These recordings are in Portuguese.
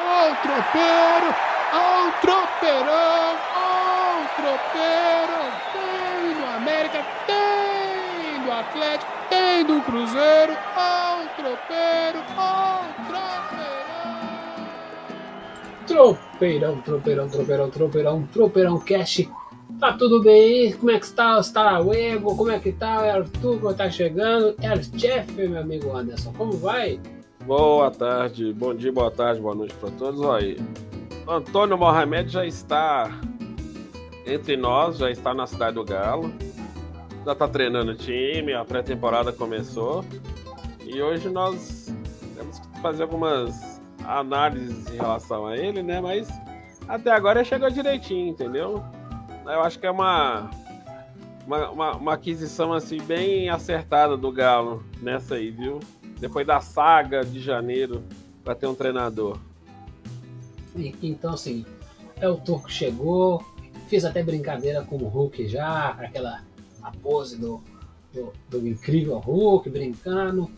Ó o tropeiro, ó o tropeirão, ó o tropeiro. Tem do América, tem do Atlético, tem do Cruzeiro, ó o tropeiro, ó o tropeirão. Tropeirão, tropeirão, tropeirão, tropeirão, tropeirão cash. Tá tudo bem? Como é que está? Está o Ego? Como é que tá? O Arthur como tá chegando? É Jeff, meu amigo Anderson. Como vai? Boa tarde, bom dia, boa tarde, boa noite para todos. Olha, Antônio Mohamed já está entre nós, já está na cidade do Galo, já está treinando o time, a pré-temporada começou e hoje nós temos que fazer algumas análises em relação a ele, né? Mas até agora chegou direitinho, entendeu? Eu acho que é uma, uma, uma, uma aquisição assim bem acertada do Galo nessa aí, viu? Depois da saga de janeiro para ter um treinador. Então, assim, é o Turco chegou, fiz até brincadeira com o Hulk já, aquela a pose do, do, do incrível Hulk brincando.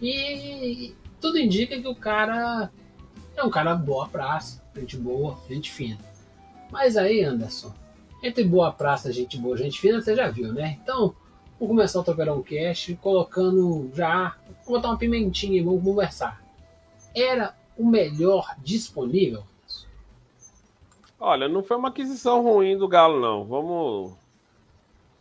E tudo indica que o cara é um cara boa praça, gente boa, gente fina. Mas aí, Anderson, entre boa praça, gente boa, gente fina, você já viu, né? Então, vamos começar o Tropeirão Cash colocando já Vou botar uma pimentinha e vamos conversar. Era o melhor disponível? Olha, não foi uma aquisição ruim do Galo, não. Vamos.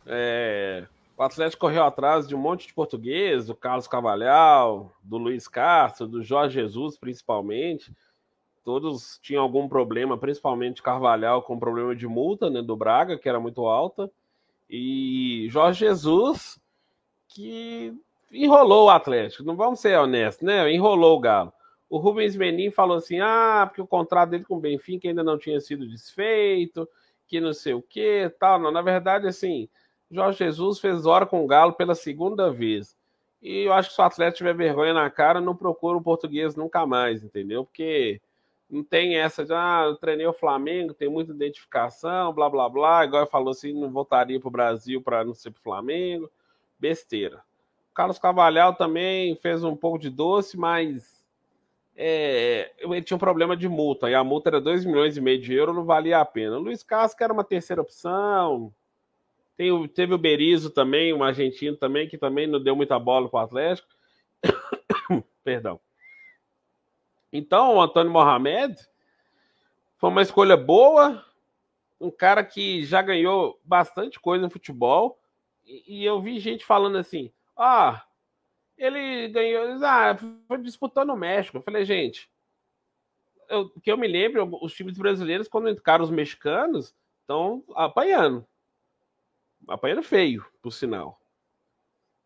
É... O Atlético correu atrás de um monte de português, do Carlos Cavalhal, do Luiz Castro, do Jorge Jesus, principalmente. Todos tinham algum problema, principalmente Carvalhal com problema de multa né, do Braga, que era muito alta. E Jorge Jesus, que enrolou o Atlético, não vamos ser honestos, né? Enrolou o Galo. O Rubens Menin falou assim: ah, porque o contrato dele com o Benfica ainda não tinha sido desfeito, que não sei o que, tal. Não, na verdade, assim, Jorge Jesus fez hora com o Galo pela segunda vez. E eu acho que se o Atlético tiver vergonha na cara, não procura o português nunca mais, entendeu? Porque não tem essa de, ah, eu treinei o Flamengo, tem muita identificação, blá, blá, blá. Igual falou assim, não voltaria para o Brasil para não ser para Flamengo. Besteira. Carlos Cavalhal também fez um pouco de doce, mas é, ele tinha um problema de multa, e a multa era 2 milhões e meio de euros, não valia a pena. O Luiz Castro era uma terceira opção. Tem, teve o Berizzo também, um argentino também, que também não deu muita bola para o Atlético. Perdão. Então, o Antônio Mohamed foi uma escolha boa, um cara que já ganhou bastante coisa no futebol. E, eu vi gente falando assim: ah, ele ganhou. Ah, foi disputando no México. Eu falei, gente, eu, que eu me lembro, os times brasileiros, quando encaram os mexicanos, estão apanhando. Apanhando feio, por sinal.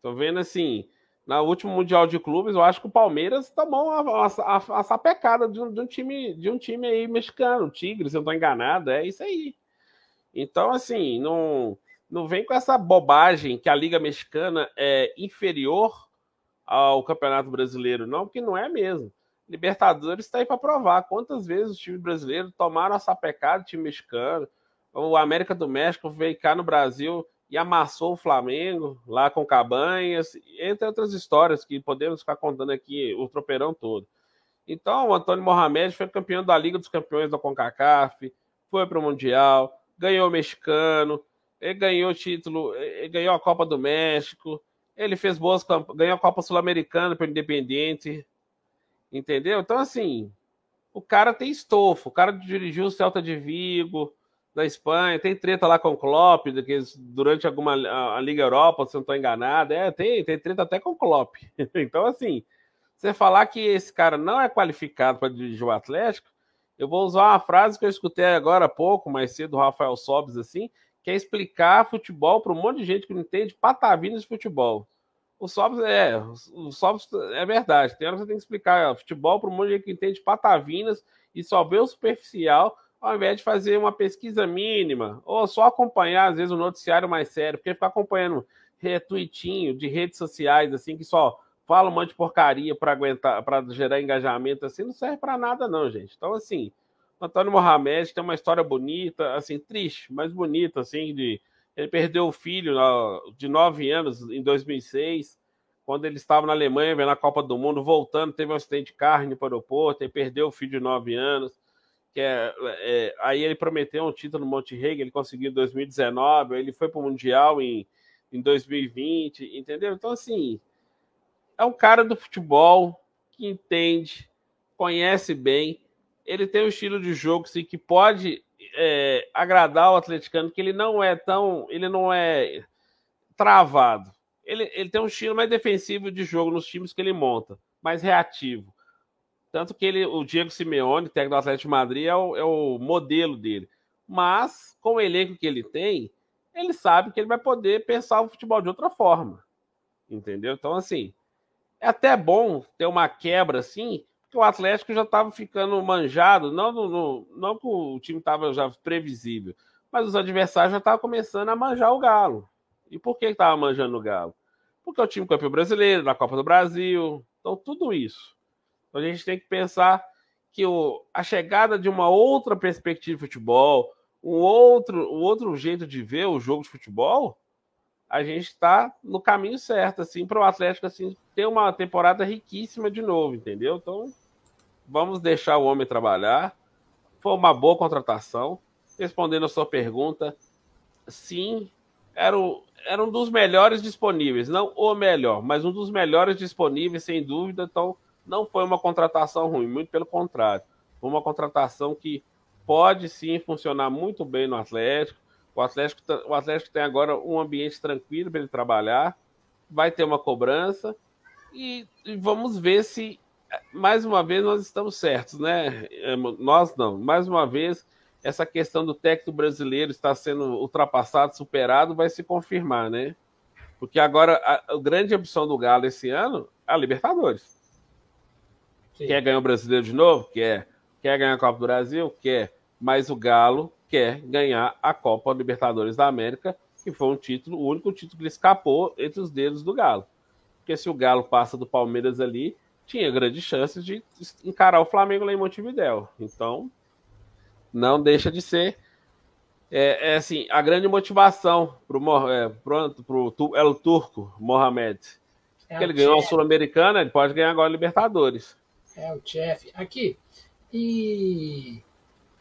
Tô vendo assim, na último Mundial de Clubes, eu acho que o Palmeiras tomou uma, uma, uma sapecada de um, de um, time, de um time aí mexicano, Tigres, eu não tô enganado, é isso aí. Então, assim, não não vem com essa bobagem que a Liga Mexicana é inferior ao Campeonato Brasileiro, não, porque não é mesmo. Libertadores está aí para provar quantas vezes os times brasileiros tomaram essa pecada do time mexicano. O América do México veio cá no Brasil e amassou o Flamengo lá com Cabanhas, entre outras histórias que podemos ficar contando aqui o tropeirão todo. Então, o Antônio Mohamed foi campeão da Liga dos Campeões da CONCACAF, foi para o Mundial, ganhou o mexicano, ele ganhou título, ele ganhou a Copa do México, ele fez boas ganhou a Copa Sul-Americana para o Independiente, entendeu? Então, assim, o cara tem estofo, o cara dirigiu o Celta de Vigo, da Espanha, tem treta lá com o Klopp, durante alguma a, a Liga Europa, se não estou enganado, é, tem, tem treta até com o Klopp. então, assim, você falar que esse cara não é qualificado para dirigir o Atlético, eu vou usar uma frase que eu escutei agora há pouco, mais cedo, do Rafael Sobes, assim, quer explicar futebol para um monte de gente que não entende patavinas de futebol. O Sobs é, o Sobs é verdade. Tem hora que você tem que explicar ó, futebol para um monte de gente que entende patavinas e só vê o superficial, ao invés de fazer uma pesquisa mínima, ou só acompanhar, às vezes, o um noticiário mais sério, porque ficar acompanhando retweetinho de redes sociais, assim, que só fala um monte de porcaria para aguentar, para gerar engajamento, assim, não serve para nada, não, gente. Então, assim, Antônio Mohamed tem uma história bonita, assim, triste, mas bonita, assim, de ele perdeu o filho de nove anos em 2006, quando ele estava na Alemanha, vendo a Copa do Mundo, voltando, teve um acidente de carne para o aeroporto, e perdeu o filho de nove anos. Que é, é, aí ele prometeu um título no Monte Reg, ele conseguiu em 2019, ele foi para o Mundial em, em 2020, entendeu? Então, assim, é um cara do futebol que entende, conhece bem, ele tem um estilo de jogo assim, que pode é, agradar o atleticano, que ele não é tão. ele não é travado. Ele, ele tem um estilo mais defensivo de jogo nos times que ele monta, mais reativo. Tanto que ele, o Diego Simeone, técnico do Atlético de Madrid, é o, é o modelo dele. Mas, com o elenco que ele tem, ele sabe que ele vai poder pensar o futebol de outra forma. Entendeu? Então, assim, é até bom ter uma quebra assim, porque o Atlético já estava ficando manjado, não, no, no, não que o time estava já previsível, mas os adversários já estavam começando a manjar o Galo. E por que estava manjando o Galo? Porque é o time campeão brasileiro, da Copa do Brasil, então tudo isso. Então a gente tem que pensar que o, a chegada de uma outra perspectiva de futebol, um outro, um outro jeito de ver o jogo de futebol, a gente está no caminho certo, assim, para o Atlético assim, ter uma temporada riquíssima de novo, entendeu? Então, vamos deixar o homem trabalhar. Foi uma boa contratação. Respondendo a sua pergunta, sim, era, o, era um dos melhores disponíveis, não o melhor, mas um dos melhores disponíveis, sem dúvida. Então, não foi uma contratação ruim, muito pelo contrário. Foi uma contratação que pode sim funcionar muito bem no Atlético. O Atlético, o Atlético tem agora um ambiente tranquilo para ele trabalhar, vai ter uma cobrança e, e, vamos ver se mais uma vez nós estamos certos, né? É, nós não. Mais uma vez essa questão do técnico brasileiro está sendo ultrapassado, superado, vai se confirmar, né? Porque agora a, a grande opção do Galo esse ano é a Libertadores. Sim. Quer ganhar o brasileiro de novo? Quer. Quer ganhar a Copa do Brasil? Quer. Mas o Galo quer ganhar a Copa Libertadores da América, que foi um título, o único título que escapou entre os dedos do Galo. Porque se o Galo passa do Palmeiras ali, tinha grandes chances de encarar o Flamengo lá em Montevidéu. Então, não deixa de ser é, é assim, a grande motivação para o é, pro, pro El Turco Mohamed. É ele ganhou a Sul-Americana, ele pode ganhar agora a Libertadores. É o chefe. Aqui, e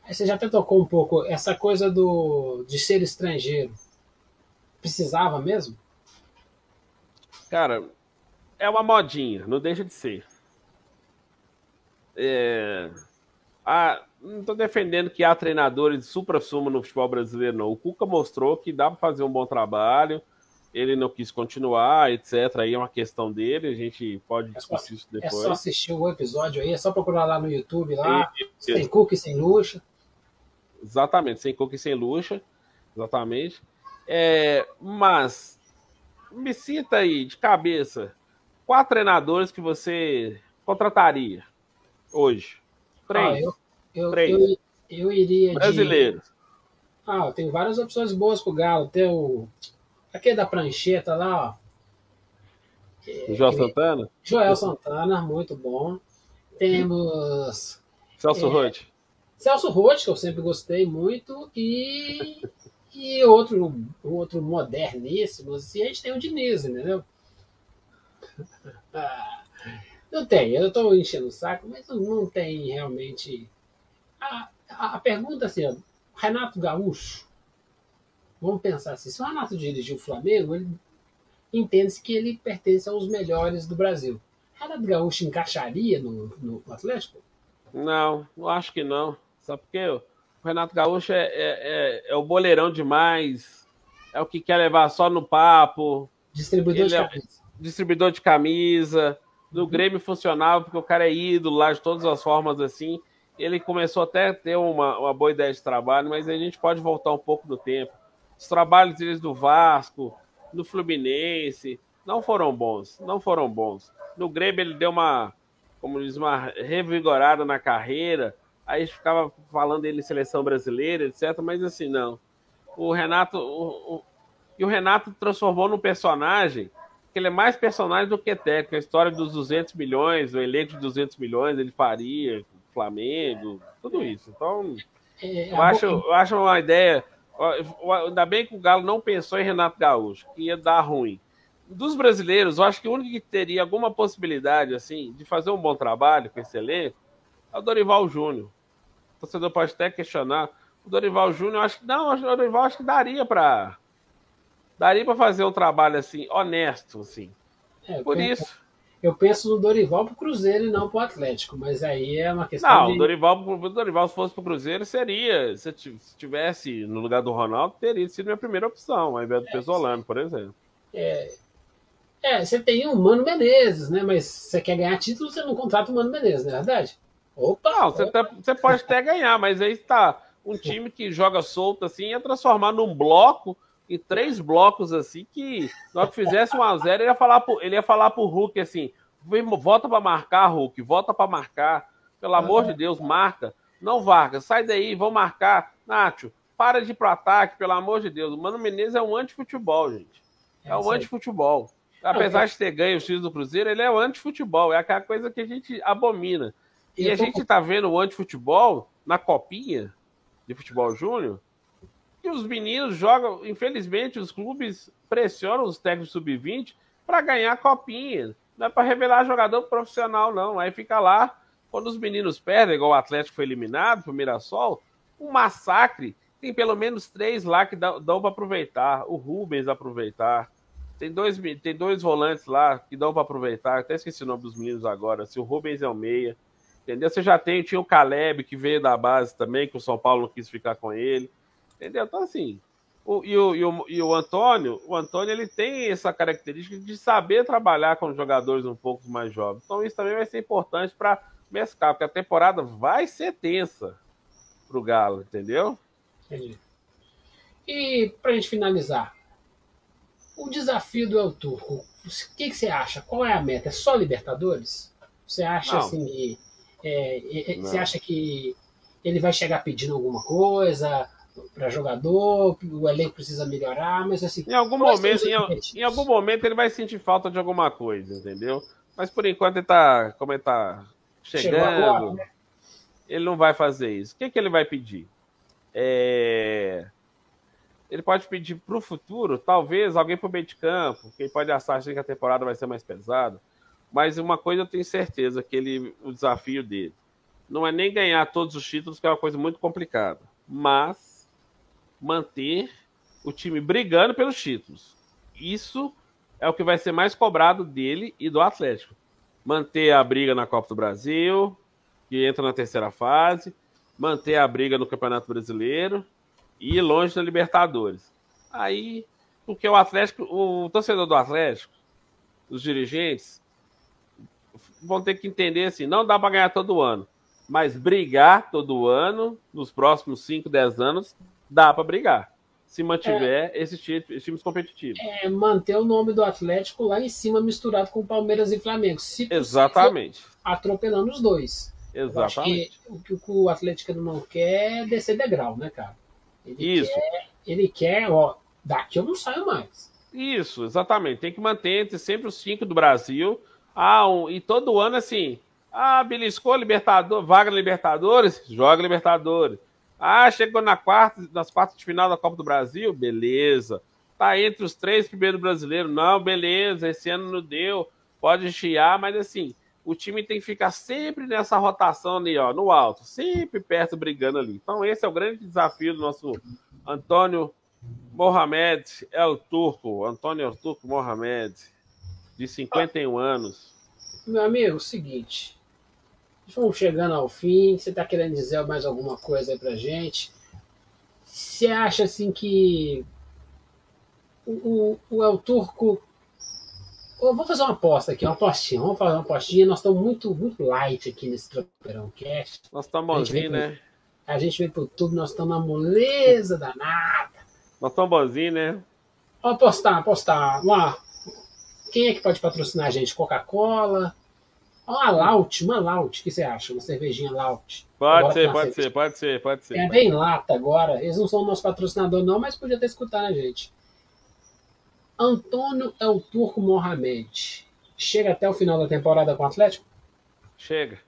você já até tocou um pouco essa coisa do de ser estrangeiro. Precisava mesmo? Cara, é uma modinha, não deixa de ser. É... Ah, não estou defendendo que há treinadores de supra-sumo no futebol brasileiro, não. O Cuca mostrou que dá para fazer um bom trabalho, ele não quis continuar, etc. Aí é uma questão dele, a gente pode discutir é isso depois. É só assistir o episódio aí, é só procurar lá no YouTube, lá, sem Cuca e sem Luxa. Exatamente, sem Cuca e sem Luxa, exatamente. É, mas, me cita aí, de cabeça, quatro treinadores que você contrataria hoje? Três. Ah, eu, eu, Três. Eu, eu iria Brasileiros. De... Ah, tem várias opções boas pro Galo. Tem o. Aquele da prancheta lá, ó. É, Joel Santana? Joel Santana, muito bom. Temos. Celso é, Roth. Celso Roth, que eu sempre gostei muito. E. e outro, outro moderníssimo, assim, a gente tem o Diniz, entendeu? Não tem, eu estou enchendo o saco, mas não tem realmente. A, a, a pergunta assim, ó, Renato Gaúcho, vamos pensar assim, se o Renato dirigiu o Flamengo, ele entende-se que ele pertence aos melhores do Brasil. Renato Gaúcho encaixaria no, no Atlético? Não, eu acho que não. Sabe por quê? O Renato Gaúcho é, é, é, é, o boleirão demais, é o que quer levar só no papo. Distribuidor de é camisa. distribuidor de camisa do Grêmio funcionava, porque o cara é ídolo lá de todas as formas assim. Ele começou até a ter uma, uma boa ideia de trabalho, mas a gente pode voltar um pouco no tempo. Os trabalhos deles do Vasco, no Fluminense, não foram bons, não foram bons. No Grêmio ele deu uma, como diz, uma revigorada na carreira, aí ficava falando dele em seleção brasileira, etc, mas assim, não. O Renato, o, o, e o Renato transformou num personagem que ele é mais personagem do que técnico. A história dos 200 milhões, o elenco de 200 milhões, ele faria, Flamengo, tudo isso. Então, é, eu, acho, eu acho uma ideia. Ainda bem que o Galo não pensou em Renato Gaúcho, que ia dar ruim. dos brasileiros, eu acho que o único que teria alguma possibilidade assim de fazer um bom trabalho com esse elenco é o Dorival Júnior. O torcedor pode até questionar. O Dorival Júnior, acho que não, o Dorival acho que daria para daria para fazer um trabalho assim honesto, assim. É, Por isso. Eu penso no Dorival pro Cruzeiro e não pro Atlético, mas aí é uma questão. Não, de... o Dorival, o Dorival se fosse pro Cruzeiro seria, se tivesse no lugar do Ronaldo, teria sido minha primeira opção, ao invés do é, Pesolano, por exemplo. É, é, você tem o Mano Menezes, né? Mas você quer ganhar título, você não contrata o Mano Menezes, não é verdade? Opa! Não, você. Tá, você pode até ganhar, mas aí está um time que joga solto assim ia transformar num bloco em três blocos assim que na hora que fizesse um a zero ele ia falar pro, ele ia falar pro Hulk assim volta para marcar Hulk volta para marcar. Pelo amor de Deus marca. Não Vargas sai daí vão marcar. Nacho para de ir pro ataque pelo amor de Deus. O Mano Menezes é um anti-futebol gente. É um anti-futebol. Apesar de ter ganho o X do Cruzeiro, ele é o anti-futebol. É aquela coisa que a gente abomina. E a gente tá vendo o anti-futebol na copinha de futebol júnior. E os meninos jogam, infelizmente, os clubes pressionam os técnicos sub-20 para ganhar copinha. Não é para revelar jogador profissional, não. Aí fica lá, quando os meninos perdem, igual o Atlético foi eliminado pro Mirassol, um massacre. Tem pelo menos três lá que dão, para aproveitar. O Rubens aproveitar tem dois, tem dois volantes lá que dão para aproveitar. Até esqueci o nome dos meninos agora. Se o Rubens é o meia. Entendeu? Você já tem, tinha o Caleb que veio da base também, que o São Paulo quis ficar com ele. Entendeu? Então, assim. O, e, o, e, o, e o Antônio, o Antônio ele tem essa característica de saber trabalhar com jogadores um pouco mais jovens. Então, isso também vai ser importante para mesclar, porque a temporada vai ser tensa pro Galo, entendeu? Entendi. E para a gente finalizar, o desafio do El Turco, o que, que, você acha? Qual é a meta? É só Libertadores? Você acha não. assim que. É, é, você acha que ele vai chegar pedindo alguma coisa para jogador, o elenco precisa melhorar, mas assim. Em algum momento, em, em, algum momento ele vai sentir falta de alguma coisa, entendeu? Mas por enquanto ele tá. Como ele tá chegando, agora, né? ele não vai fazer isso. O que, que ele vai pedir? É ele pode pedir para o futuro, talvez, alguém para o meio de campo, quem pode achar que a temporada vai ser mais pesada. Mas uma coisa eu tenho certeza, que ele, o desafio dele não é nem ganhar todos os títulos, que é uma coisa muito complicada, mas manter o time brigando pelos títulos. Isso é o que vai ser mais cobrado dele e do Atlético. Manter a briga na Copa do Brasil, que entra na terceira fase, manter a briga no Campeonato Brasileiro e ir longe da Libertadores. Aí, porque o Atlético, o torcedor do Atlético, os dirigentes, vão ter que entender assim: não dá para ganhar todo ano, mas brigar todo ano, nos próximos 5, 10 anos, dá para brigar. Se mantiver é, esses, times, esses times competitivos. É manter o nome do Atlético lá em cima, misturado com Palmeiras e Flamengo. Se possível, Exatamente. Atropelando os dois. Exatamente. o que o Atlético não quer é descer degrau, né, cara? Ele Isso. Quer, ele quer, ó, daqui eu não saio mais. Isso, exatamente. Tem que manter entre sempre os cinco do Brasil. Ah, um, e todo ano, assim, ah, beliscou Libertadores, vaga Libertadores, joga Libertadores. Ah, chegou na quarta, nas quartas de final da Copa do Brasil, beleza. Tá entre os três primeiros brasileiros, não, beleza, esse ano não deu, pode chiar, mas assim, o time tem que ficar sempre nessa rotação ali, ó, no alto, sempre perto brigando ali. Então esse é o grande desafio do nosso Antônio Mohamed El Turco, Antônio El Turco Mohamed, de 51 anos. Meu amigo, é o seguinte, vamos chegando ao fim, você está querendo dizer mais alguma coisa aí pra gente? Você acha assim que o, o, o El Turco Vamos fazer uma aposta aqui, uma apostinha. Vamos fazer uma apostinha. Nós estamos muito, muito light aqui nesse Tropeirão Cast. Nós estamos bonzinhos, né? A gente veio pro YouTube, nós estamos na moleza danada. Nós estamos bonzinhos, né? Vamos apostar, apostar. Uma... Quem é que pode patrocinar a gente? Coca-Cola? Uma Laut, uma Laut. O que você acha? Uma cervejinha Laut. Pode ser, pode ser, pode ser, pode ser. É bem lata agora. Eles não são nosso patrocinador, não, mas podia ter escutado a gente. Antônio El Turco Mohamed chega até o final da temporada com o Atlético? Chega.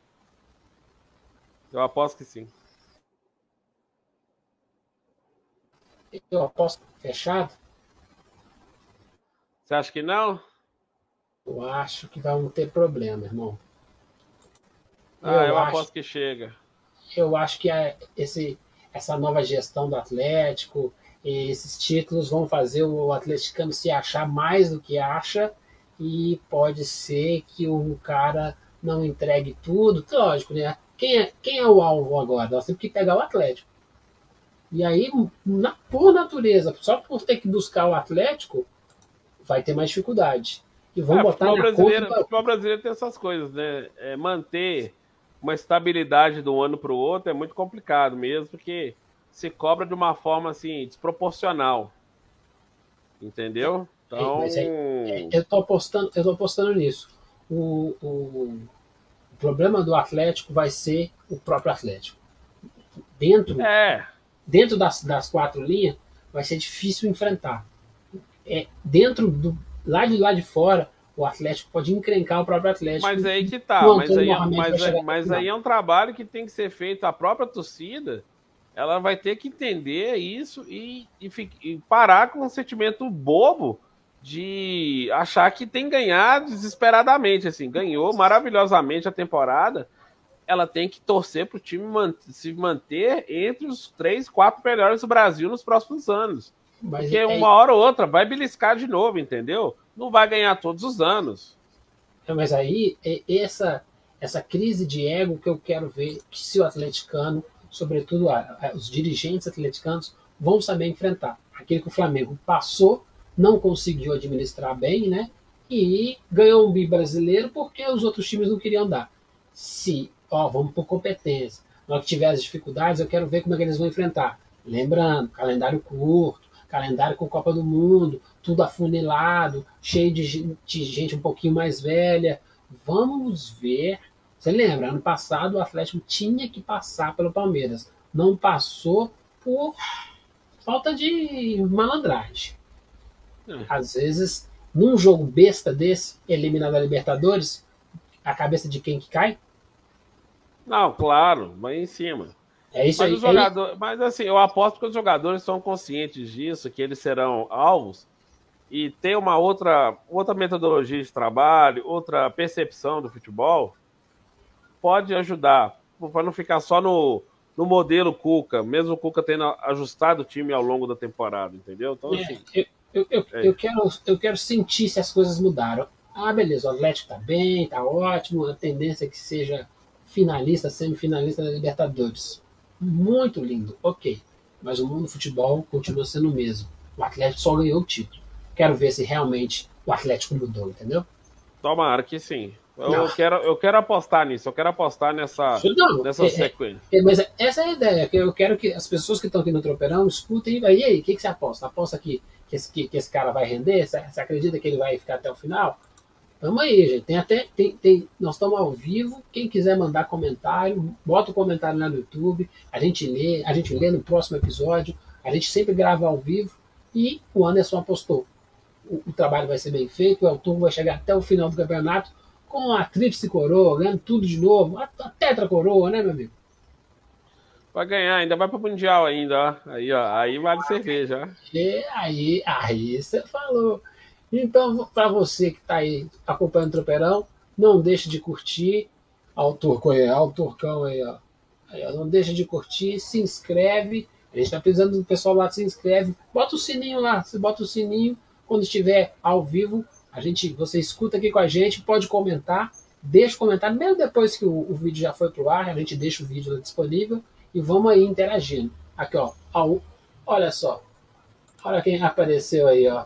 Eu aposto que sim. Eu aposto fechado. Você acha que não? Eu acho que vamos ter problema, irmão. Ah, eu, eu acho, aposto que chega. Eu acho que a, esse, essa nova gestão do Atlético, esses títulos vão fazer o atleticano se achar mais do que acha e pode ser que o cara não entregue tudo. Lógico, né? Quem é, quem é o alvo agora? Nós temos que pegar o Atlético. E aí, na, por natureza, só por ter que buscar o Atlético, vai ter mais dificuldade. E vamos é, botar na brasileiro, conta... O futebol brasileiro tem essas coisas, né? É, manter uma estabilidade de um ano para o outro é muito complicado mesmo, porque se cobra de uma forma assim desproporcional. Entendeu? Então, é, é, eu tô apostando, eu tô apostando nisso. O, o, o, problema do Atlético vai ser o próprio Atlético. Dentro, é. dentro das, das quatro linhas, vai ser difícil enfrentar. É, dentro do lá de lá de fora, o Atlético pode encrencar o próprio Atlético. Mas aí que tá. Mas aí, é, mas, mas aí é um trabalho que tem que ser feito. A própria torcida, ela vai ter que entender isso e, e, e parar com um sentimento bobo de achar que tem ganhar desesperadamente. Assim, ganhou maravilhosamente a temporada. Ela tem que torcer para o time se manter entre os três, quatro melhores do Brasil nos próximos anos. Mas Porque é... uma hora ou outra vai beliscar de novo, entendeu? Não vai ganhar todos os anos. É, mas aí, é essa, essa crise de ego que eu quero ver que se o atleticano, sobretudo os dirigentes atleticanos, vão saber enfrentar. Aquele que o Flamengo passou, não conseguiu administrar bem, né? E ganhou um bi brasileiro porque os outros times não queriam dar. Se, ó, vamos por competência. Na hora que tiver as dificuldades, eu quero ver como é que eles vão enfrentar. Lembrando, calendário curto, calendário com Copa do Mundo, tudo afunilado, cheio de, de gente um pouquinho mais velha. Vamos ver. Você lembra, ano passado o Atlético tinha que passar pelo Palmeiras. Não passou por falta de malandragem. É. Às vezes, num jogo besta desse, eliminado da Libertadores, a cabeça de quem que cai? Não, claro, vai em cima. É isso mas aí. É mas assim, eu aposto que os jogadores são conscientes disso, que eles serão alvos e tem uma outra, outra metodologia de trabalho, outra percepção do futebol, pode ajudar, para não ficar só no, no modelo Cuca, mesmo o Cuca tendo ajustado o time ao longo da temporada, entendeu? Então, é, assim, eu, eu, eu, é. eu, quero, eu quero sentir se as coisas mudaram. Ah, beleza, o Atlético tá bem, tá ótimo, a tendência é que seja finalista, semifinalista da Libertadores muito lindo, ok. Mas o mundo do futebol continua sendo o mesmo. O Atlético só ganhou o título. Quero ver se realmente o Atlético mudou, entendeu? Tomara que sim. Eu quero, eu quero apostar nisso, eu quero apostar nessa, não, nessa é, sequência. É, mas essa é a ideia, que eu quero que as pessoas que estão aqui no Tropeirão escutem e aí, o que, que você aposta? Aposta que, que, esse, que, que esse cara vai render? Você, você acredita que ele vai ficar até o final? Tamo aí, gente. Tem até. Tem, tem, nós estamos ao vivo. Quem quiser mandar comentário, bota o um comentário lá no YouTube. A gente lê, a gente lê no próximo episódio. A gente sempre grava ao vivo. E o Anderson apostou. O, o trabalho vai ser bem feito, o Elton vai chegar até o final do campeonato com a tríplice coroa, ganhando tudo de novo. A, a tetra coroa, né, meu amigo? Vai ganhar, ainda vai para o Mundial ainda, ó. Aí, ó, aí vale cerveja. E aí, aí você falou. Então, para você que está aí acompanhando o Tropeirão, não deixe de curtir. Autor, Turcão aí, ó. aí, ó. Não deixe de curtir, se inscreve. A gente está precisando do pessoal lá, se inscreve. Bota o sininho lá, você bota o sininho. Quando estiver ao vivo, a gente, você escuta aqui com a gente, pode comentar. Deixa o comentário, mesmo depois que o, o vídeo já foi pro ar, a gente deixa o vídeo disponível e vamos aí interagindo. Aqui, ó. ó olha só. Olha quem apareceu aí, ó.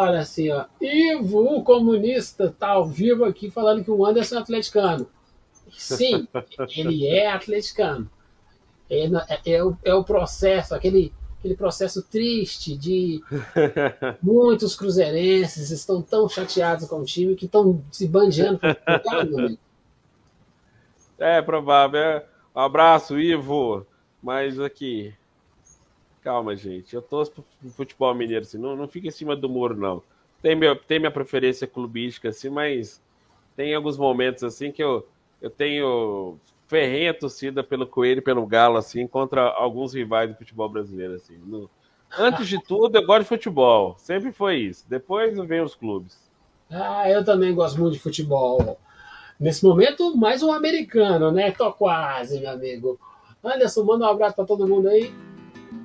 Olha assim, ó. Ivo, o comunista, tá ao vivo aqui falando que o Anderson é atleticano. Sim, ele é atleticano. É, é, é, o, é o processo, aquele, aquele processo triste de muitos cruzeirenses estão tão chateados com o time que estão se bandeando. é provável. É. Um abraço, Ivo. Mas aqui, Calma, gente. Eu torço pro futebol mineiro, assim. Não, não fica em cima do muro, não. Tem, meu, tem minha preferência clubística, assim, mas tem alguns momentos, assim, que eu, eu tenho ferrenha torcida pelo Coelho e pelo Galo, assim, contra alguns rivais do futebol brasileiro, assim. No... Antes de tudo, eu gosto de futebol. Sempre foi isso. Depois vem os clubes. Ah, eu também gosto muito de futebol. Nesse momento, mais um americano, né? Tô quase, meu amigo. Anderson, manda um abraço para todo mundo aí.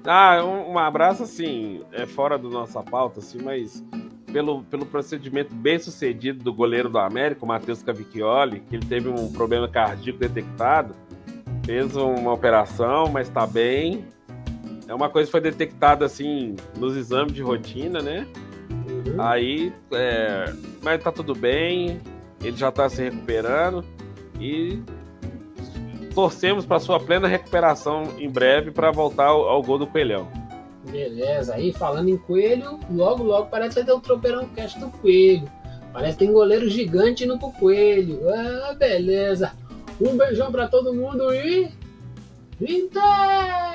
Ah, um, um, abraço, assim, é fora da nossa pauta, assim, mas pelo, pelo procedimento bem sucedido do goleiro do América, o Matheus Cavicchioli, que ele teve um problema cardíaco detectado, fez uma operação, mas está bem. É uma coisa que foi detectada, assim, nos exames de rotina, né? Uhum. Aí, é, mas tá tudo bem, ele já está se recuperando e torcemos para sua plena recuperação em breve para voltar ao, ao, gol do Coelhão. Beleza, aí falando em coelho, logo logo parece que vai ter um tropeirão cast do coelho. Parece que tem goleiro gigante no coelho. Ah, beleza. Um beijão para todo mundo e. Inter!